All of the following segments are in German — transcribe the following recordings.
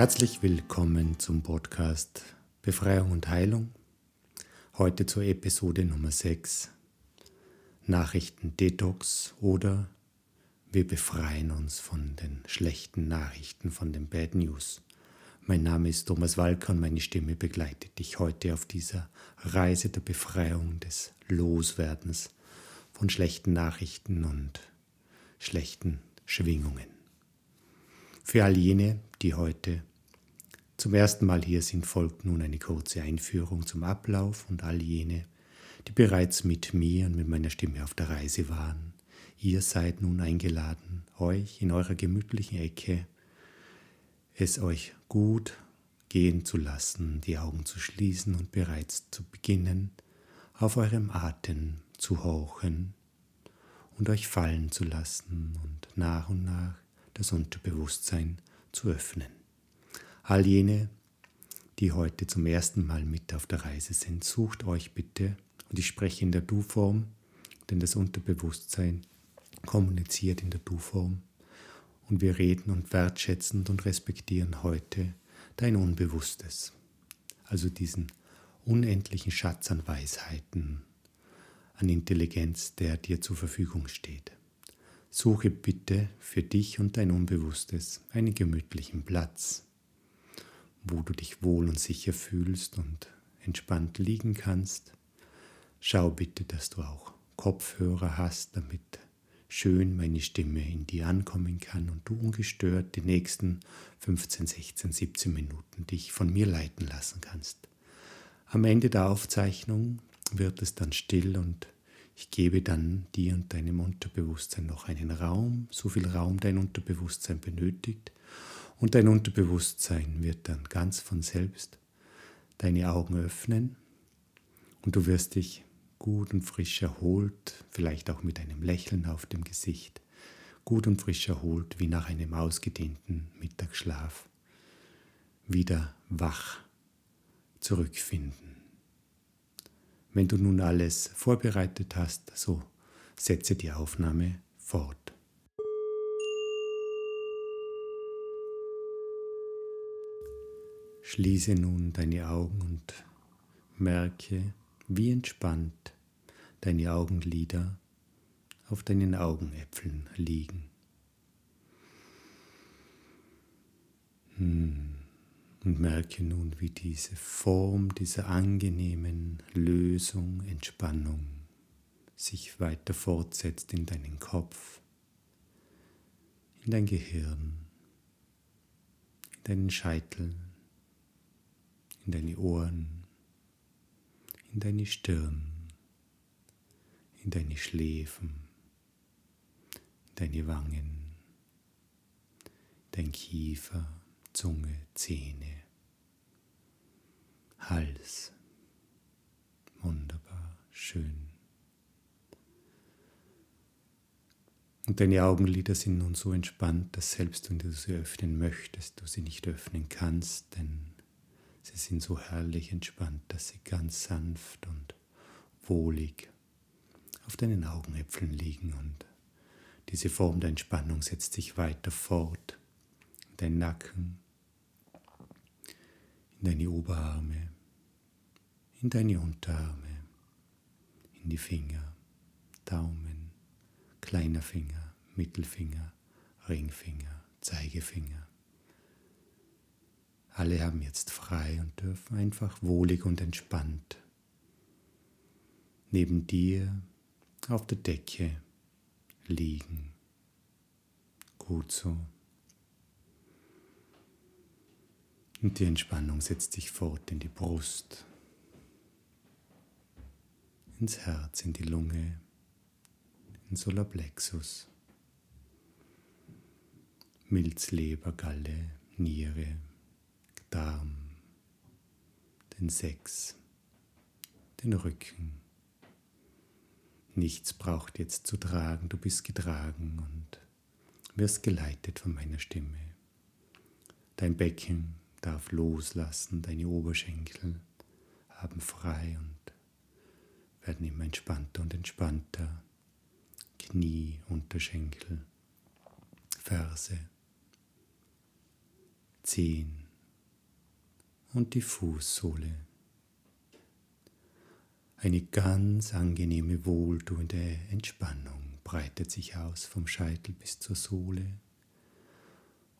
Herzlich willkommen zum Podcast Befreiung und Heilung. Heute zur Episode Nummer 6 Nachrichten Detox oder wir befreien uns von den schlechten Nachrichten, von den Bad News. Mein Name ist Thomas Walker und meine Stimme begleitet dich heute auf dieser Reise der Befreiung, des Loswerdens von schlechten Nachrichten und schlechten Schwingungen. Für all jene, die heute zum ersten Mal hier sind, folgt nun eine kurze Einführung zum Ablauf und all jene, die bereits mit mir und mit meiner Stimme auf der Reise waren. Ihr seid nun eingeladen, euch in eurer gemütlichen Ecke es euch gut gehen zu lassen, die Augen zu schließen und bereits zu beginnen, auf eurem Atem zu horchen und euch fallen zu lassen und nach und nach das Unterbewusstsein zu öffnen. All jene, die heute zum ersten Mal mit auf der Reise sind, sucht euch bitte, und ich spreche in der Du-Form, denn das Unterbewusstsein kommuniziert in der Du-Form, und wir reden und wertschätzen und respektieren heute dein Unbewusstes, also diesen unendlichen Schatz an Weisheiten, an Intelligenz, der dir zur Verfügung steht. Suche bitte für dich und dein Unbewusstes einen gemütlichen Platz, wo du dich wohl und sicher fühlst und entspannt liegen kannst. Schau bitte, dass du auch Kopfhörer hast, damit schön meine Stimme in dir ankommen kann und du ungestört die nächsten 15, 16, 17 Minuten dich von mir leiten lassen kannst. Am Ende der Aufzeichnung wird es dann still und ich gebe dann dir und deinem Unterbewusstsein noch einen Raum, so viel Raum dein Unterbewusstsein benötigt. Und dein Unterbewusstsein wird dann ganz von selbst deine Augen öffnen und du wirst dich gut und frisch erholt, vielleicht auch mit einem Lächeln auf dem Gesicht, gut und frisch erholt wie nach einem ausgedehnten Mittagsschlaf, wieder wach zurückfinden. Wenn du nun alles vorbereitet hast, so setze die Aufnahme fort. Schließe nun deine Augen und merke, wie entspannt deine Augenlider auf deinen Augenäpfeln liegen. Hm und merke nun, wie diese Form dieser angenehmen Lösung, Entspannung sich weiter fortsetzt in deinen Kopf, in dein Gehirn, in deinen Scheitel, in deine Ohren, in deine Stirn, in deine Schläfen, in deine Wangen, dein Kiefer, Zunge, Zähne, Hals. Wunderbar, schön. Und deine Augenlider sind nun so entspannt, dass selbst wenn du sie öffnen möchtest, du sie nicht öffnen kannst, denn sie sind so herrlich entspannt, dass sie ganz sanft und wohlig auf deinen Augenäpfeln liegen und diese Form der Entspannung setzt sich weiter fort dein Nacken, in deine Oberarme, in deine Unterarme, in die Finger, Daumen, kleiner Finger, Mittelfinger, Ringfinger, Zeigefinger. Alle haben jetzt frei und dürfen einfach wohlig und entspannt neben dir auf der Decke liegen. Gut so. Und die Entspannung setzt sich fort in die Brust, ins Herz, in die Lunge, in Solarplexus, Milz, Leber, Galle, Niere, Darm, den Sex, den Rücken. Nichts braucht jetzt zu tragen, du bist getragen und wirst geleitet von meiner Stimme. Dein Becken darf loslassen, deine Oberschenkel haben frei und werden immer entspannter und entspannter. Knie, Unterschenkel, Ferse, Zehen, und die Fußsohle. Eine ganz angenehme, wohltuende Entspannung breitet sich aus vom Scheitel bis zur Sohle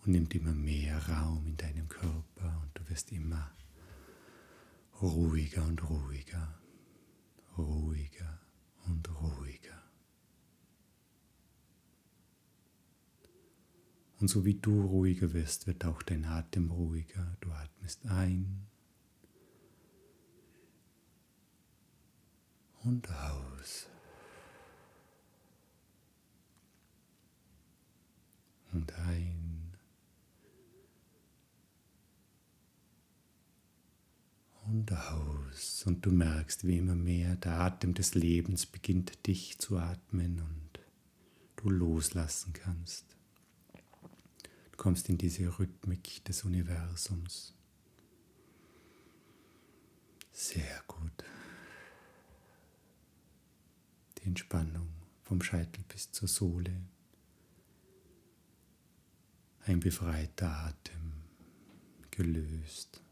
und nimmt immer mehr Raum in deinem Körper und du wirst immer ruhiger und ruhiger, ruhiger und ruhiger. Und so wie du ruhiger wirst, wird auch dein Atem ruhiger. Du atmest ein und aus. Und ein und aus. Und du merkst, wie immer mehr der Atem des Lebens beginnt dich zu atmen und du loslassen kannst kommst in diese Rhythmik des Universums. Sehr gut. Die Entspannung vom Scheitel bis zur Sohle. Ein befreiter Atem, gelöst.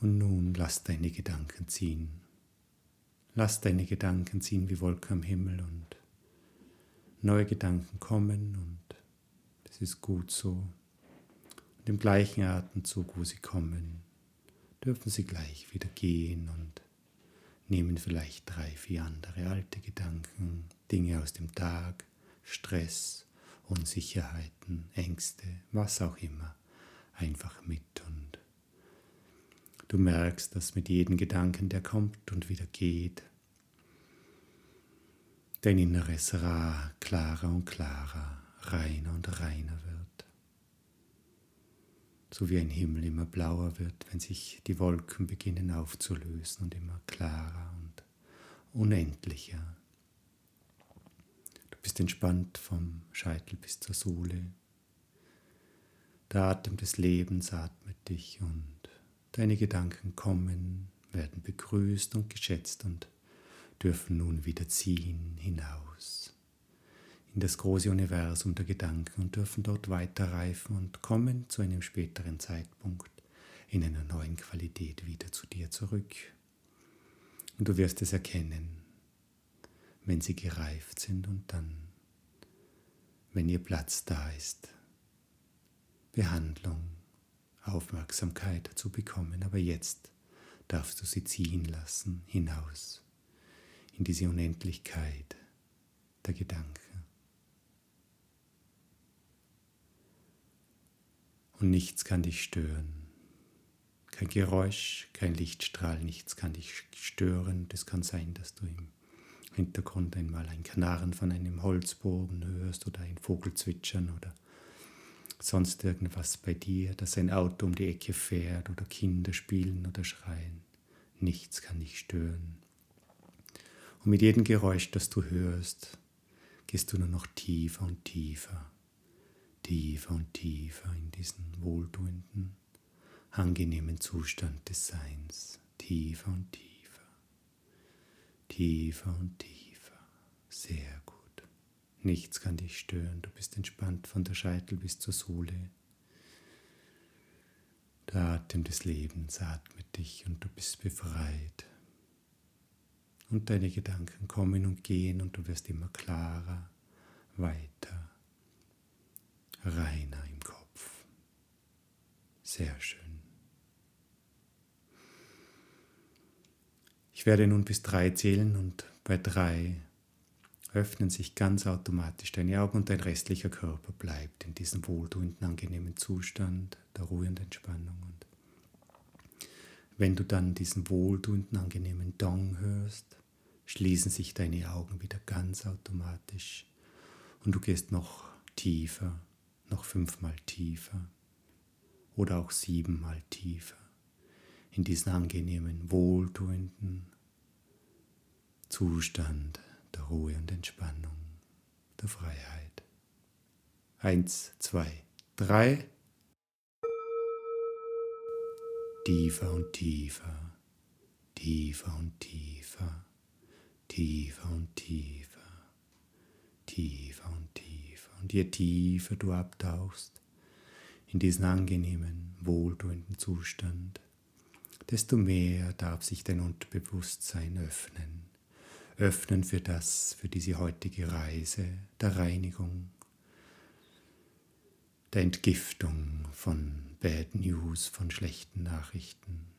Und nun lass deine Gedanken ziehen. Lass deine Gedanken ziehen wie Wolken am Himmel und neue Gedanken kommen und es ist gut so. Und im gleichen Atemzug, wo sie kommen, dürfen sie gleich wieder gehen und nehmen vielleicht drei, vier andere alte Gedanken, Dinge aus dem Tag, Stress, Unsicherheiten, Ängste, was auch immer, einfach mit und du merkst, dass mit jedem Gedanken, der kommt und wieder geht, dein Inneres Ra klarer und klarer, reiner und reiner wird. So wie ein Himmel immer blauer wird, wenn sich die Wolken beginnen aufzulösen und immer klarer und unendlicher. Du bist entspannt vom Scheitel bis zur Sohle. Der Atem des Lebens atmet dich und deine Gedanken kommen, werden begrüßt und geschätzt und dürfen nun wieder ziehen hinaus in das große Universum der Gedanken und dürfen dort weiterreifen und kommen zu einem späteren Zeitpunkt in einer neuen Qualität wieder zu dir zurück. Und du wirst es erkennen, wenn sie gereift sind und dann, wenn ihr Platz da ist, Behandlung, Aufmerksamkeit dazu bekommen. Aber jetzt darfst du sie ziehen lassen hinaus in diese Unendlichkeit der Gedanken. Und nichts kann dich stören. Kein Geräusch, kein Lichtstrahl, nichts kann dich stören. Das kann sein, dass du im Hintergrund einmal ein Knarren von einem Holzbogen hörst oder ein Vogelzwitschern oder sonst irgendwas bei dir, dass ein Auto um die Ecke fährt oder Kinder spielen oder schreien. Nichts kann dich stören. Und mit jedem Geräusch, das du hörst, gehst du nur noch tiefer und tiefer, tiefer und tiefer in diesen wohltuenden, angenehmen Zustand des Seins. Tiefer und tiefer, tiefer und tiefer. Sehr gut. Nichts kann dich stören. Du bist entspannt von der Scheitel bis zur Sohle. Der Atem des Lebens atmet dich und du bist befreit und deine Gedanken kommen und gehen und du wirst immer klarer, weiter, reiner im Kopf. Sehr schön. Ich werde nun bis drei zählen und bei drei öffnen sich ganz automatisch deine Augen und dein restlicher Körper bleibt in diesem wohltuenden, angenehmen Zustand der Ruhe und Entspannung. Und wenn du dann diesen wohltuenden, angenehmen Dong hörst, schließen sich deine Augen wieder ganz automatisch und du gehst noch tiefer, noch fünfmal tiefer oder auch siebenmal tiefer in diesen angenehmen, wohltuenden Zustand der Ruhe und Entspannung, der Freiheit. Eins, zwei, drei. Tiefer und tiefer, tiefer und tiefer, tiefer und tiefer, tiefer und tiefer. Und je tiefer du abtauchst in diesen angenehmen, wohltuenden Zustand, desto mehr darf sich dein Unterbewusstsein öffnen. Öffnen für das, für diese heutige Reise der Reinigung, der Entgiftung von Bad News, von schlechten Nachrichten.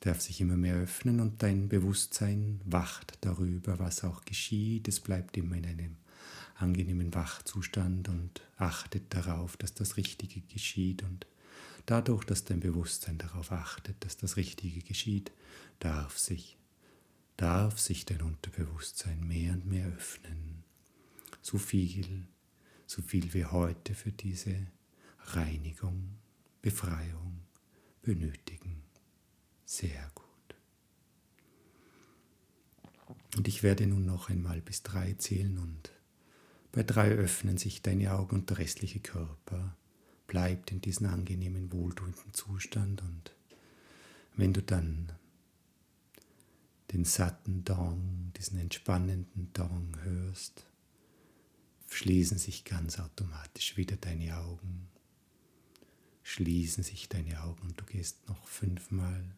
Darf sich immer mehr öffnen und dein Bewusstsein wacht darüber, was auch geschieht. Es bleibt immer in einem angenehmen Wachzustand und achtet darauf, dass das Richtige geschieht. Und dadurch, dass dein Bewusstsein darauf achtet, dass das Richtige geschieht, darf sich, darf sich dein Unterbewusstsein mehr und mehr öffnen. So viel, so viel wir heute für diese Reinigung, Befreiung benötigen. Sehr gut. Und ich werde nun noch einmal bis drei zählen und bei drei öffnen sich deine Augen und der restliche Körper bleibt in diesem angenehmen, wohltuenden Zustand. Und wenn du dann den satten Dong, diesen entspannenden Dong hörst, schließen sich ganz automatisch wieder deine Augen. Schließen sich deine Augen und du gehst noch fünfmal,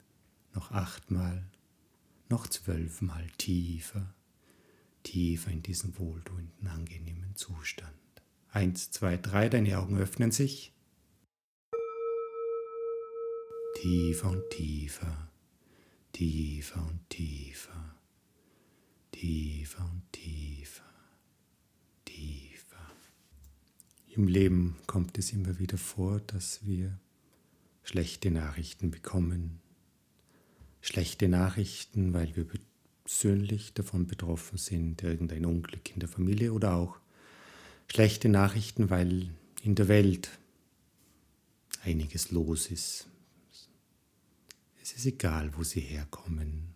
noch achtmal, noch zwölfmal tiefer tiefer in diesen wohltuenden, angenehmen Zustand. Eins, zwei, drei, deine Augen öffnen sich. Tiefer und tiefer, tiefer und tiefer, tiefer und tiefer, tiefer. Im Leben kommt es immer wieder vor, dass wir schlechte Nachrichten bekommen. Schlechte Nachrichten, weil wir persönlich davon betroffen sind, irgendein Unglück in der Familie oder auch schlechte Nachrichten, weil in der Welt einiges los ist. Es ist egal, wo sie herkommen.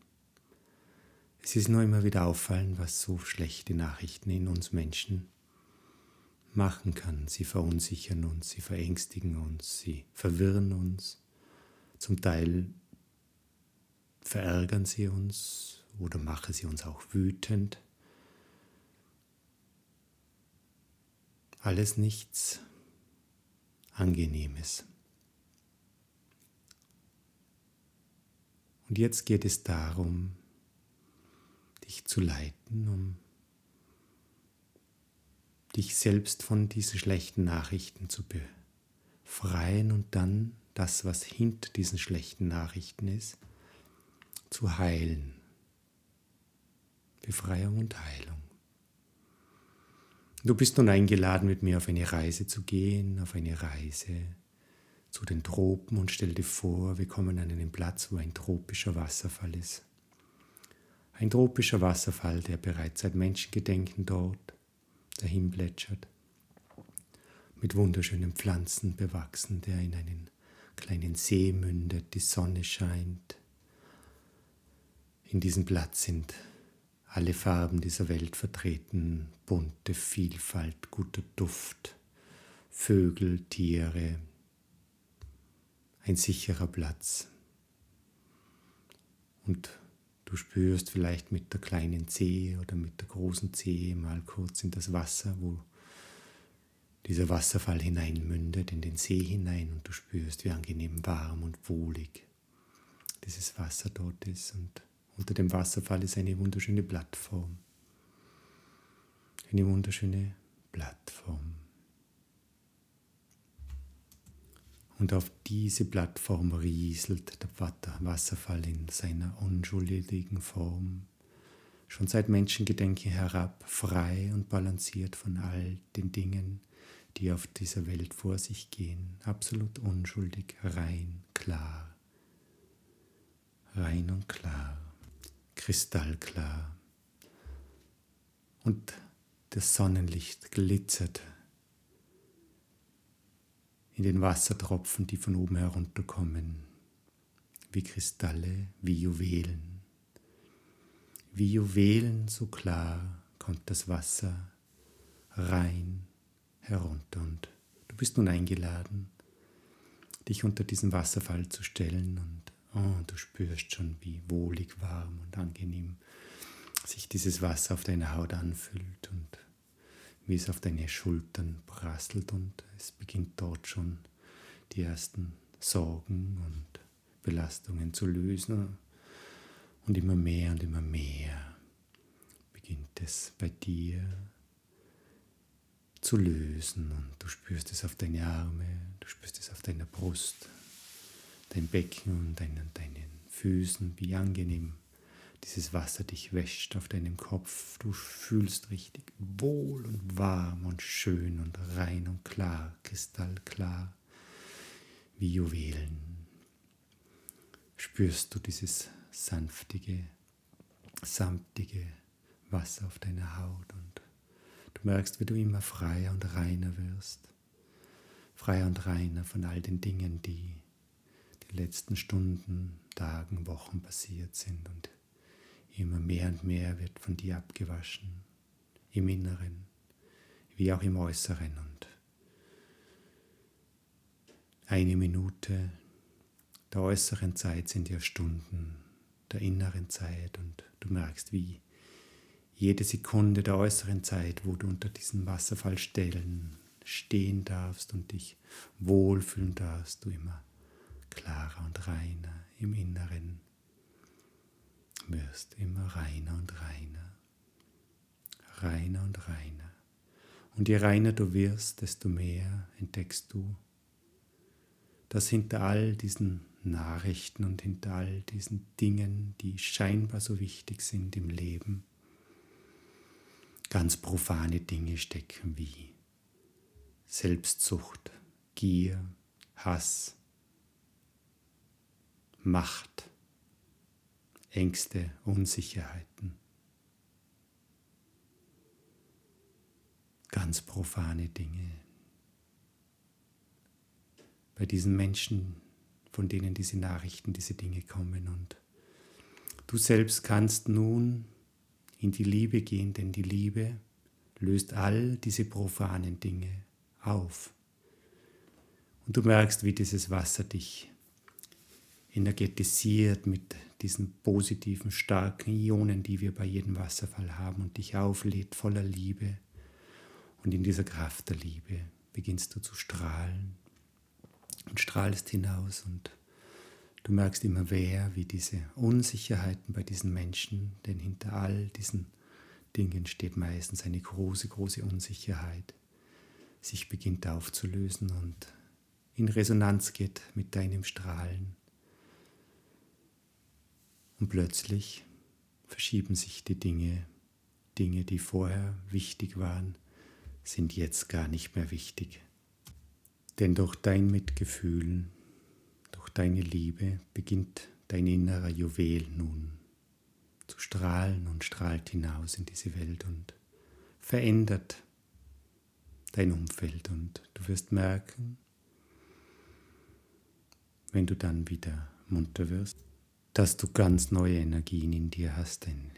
Es ist nur immer wieder auffallen, was so schlechte Nachrichten in uns Menschen machen kann. Sie verunsichern uns, sie verängstigen uns, sie verwirren uns. Zum Teil verärgern sie uns, oder mache sie uns auch wütend. Alles nichts Angenehmes. Und jetzt geht es darum, dich zu leiten, um dich selbst von diesen schlechten Nachrichten zu befreien und dann das, was hinter diesen schlechten Nachrichten ist, zu heilen. Befreiung und Heilung. Du bist nun eingeladen, mit mir auf eine Reise zu gehen, auf eine Reise zu den Tropen und stell dir vor, wir kommen an einen Platz, wo ein tropischer Wasserfall ist. Ein tropischer Wasserfall, der bereits seit Menschengedenken dort dahin plätschert, mit wunderschönen Pflanzen bewachsen, der in einen kleinen See mündet, die Sonne scheint. In diesem Platz sind alle Farben dieser Welt vertreten, bunte Vielfalt, guter Duft, Vögel, Tiere, ein sicherer Platz. Und du spürst vielleicht mit der kleinen Zehe oder mit der großen Zehe mal kurz in das Wasser, wo dieser Wasserfall hineinmündet, in den See hinein. Und du spürst, wie angenehm warm und wohlig dieses Wasser dort ist. Und unter dem Wasserfall ist eine wunderschöne Plattform. Eine wunderschöne Plattform. Und auf diese Plattform rieselt der Wasserfall in seiner unschuldigen Form, schon seit Menschengedenken herab, frei und balanciert von all den Dingen, die auf dieser Welt vor sich gehen, absolut unschuldig, rein, klar, rein und klar kristallklar. Und das Sonnenlicht glitzert in den Wassertropfen, die von oben herunterkommen, wie Kristalle, wie Juwelen. Wie Juwelen so klar kommt das Wasser rein herunter und du bist nun eingeladen, dich unter diesen Wasserfall zu stellen und Oh, du spürst schon, wie wohlig, warm und angenehm sich dieses Wasser auf deiner Haut anfühlt und wie es auf deine Schultern prasselt und es beginnt dort schon die ersten Sorgen und Belastungen zu lösen. Und immer mehr und immer mehr beginnt es bei dir zu lösen und du spürst es auf deine Arme, du spürst es auf deiner Brust, dein Becken und deinen, deinen Füßen, wie angenehm dieses Wasser dich wäscht auf deinem Kopf. Du fühlst richtig wohl und warm und schön und rein und klar, kristallklar, wie Juwelen. Spürst du dieses sanftige, samtige Wasser auf deiner Haut und du merkst, wie du immer freier und reiner wirst. Freier und reiner von all den Dingen, die die letzten Stunden, Tagen, Wochen passiert sind und Immer mehr und mehr wird von dir abgewaschen, im Inneren wie auch im Äußeren. Und eine Minute der äußeren Zeit sind ja Stunden der inneren Zeit und du merkst, wie jede Sekunde der äußeren Zeit, wo du unter diesem Wasserfallstellen stehen darfst und dich wohlfühlen darfst, du immer klarer und reiner im Inneren wirst immer reiner und reiner, reiner und reiner. Und je reiner du wirst, desto mehr entdeckst du, dass hinter all diesen Nachrichten und hinter all diesen Dingen, die scheinbar so wichtig sind im Leben, ganz profane Dinge stecken wie Selbstsucht, Gier, Hass, Macht, Ängste, Unsicherheiten. Ganz profane Dinge. Bei diesen Menschen, von denen diese Nachrichten, diese Dinge kommen. Und du selbst kannst nun in die Liebe gehen, denn die Liebe löst all diese profanen Dinge auf. Und du merkst, wie dieses Wasser dich energetisiert mit diesen positiven, starken Ionen, die wir bei jedem Wasserfall haben und dich auflädt voller Liebe. Und in dieser Kraft der Liebe beginnst du zu strahlen und strahlst hinaus und du merkst immer mehr, wie diese Unsicherheiten bei diesen Menschen, denn hinter all diesen Dingen steht meistens eine große, große Unsicherheit, sich beginnt aufzulösen und in Resonanz geht mit deinem Strahlen und plötzlich verschieben sich die Dinge. Dinge, die vorher wichtig waren, sind jetzt gar nicht mehr wichtig. Denn durch dein Mitgefühl, durch deine Liebe beginnt dein innerer Juwel nun zu strahlen und strahlt hinaus in diese Welt und verändert dein Umfeld. Und du wirst merken, wenn du dann wieder munter wirst, dass du ganz neue Energien in dir hast, ein,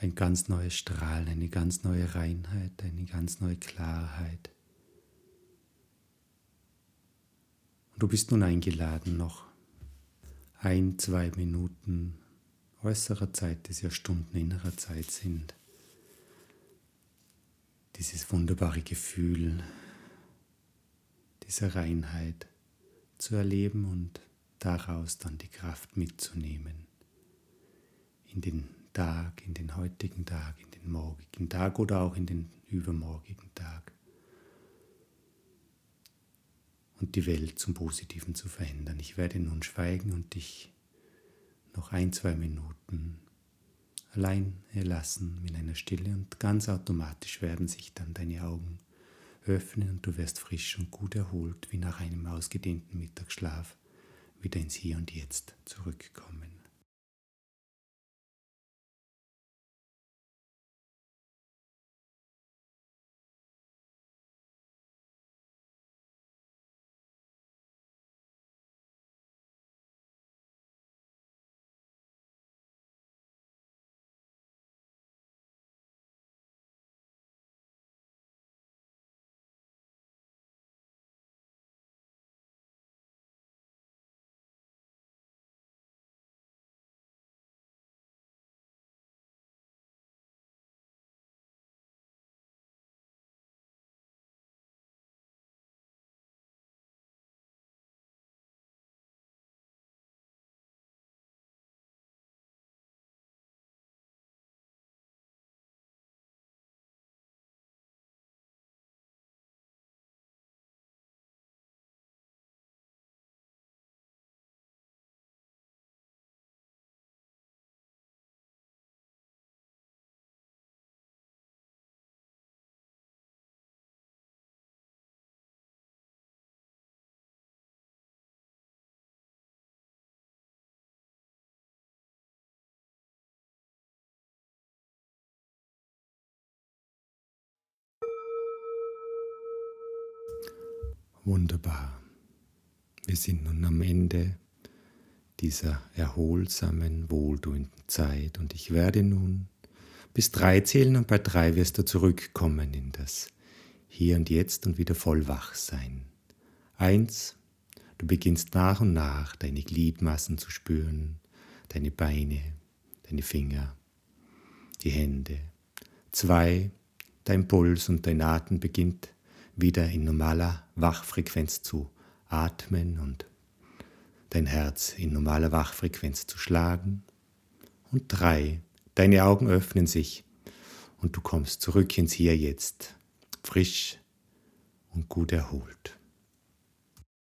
ein ganz neues Strahlen, eine ganz neue Reinheit, eine ganz neue Klarheit. Und du bist nun eingeladen, noch ein, zwei Minuten äußerer Zeit, das ja Stunden innerer Zeit sind, dieses wunderbare Gefühl dieser Reinheit zu erleben und daraus dann die Kraft mitzunehmen. In den Tag, in den heutigen Tag, in den morgigen Tag oder auch in den übermorgigen Tag. Und die Welt zum Positiven zu verändern. Ich werde nun schweigen und dich noch ein, zwei Minuten allein lassen in einer Stille und ganz automatisch werden sich dann deine Augen öffnen und du wirst frisch und gut erholt wie nach einem ausgedehnten Mittagsschlaf wieder ins Hier und Jetzt zurückkommen. Wunderbar. Wir sind nun am Ende dieser erholsamen, wohltuenden Zeit und ich werde nun bis drei zählen und bei drei wirst du zurückkommen in das Hier und Jetzt und wieder voll wach sein. Eins, du beginnst nach und nach deine Gliedmassen zu spüren, deine Beine, deine Finger, die Hände. Zwei, dein Puls und dein Atem beginnt wieder in normaler Wachfrequenz zu atmen und dein Herz in normaler Wachfrequenz zu schlagen. Und drei, deine Augen öffnen sich und du kommst zurück ins Hier jetzt, frisch und gut erholt.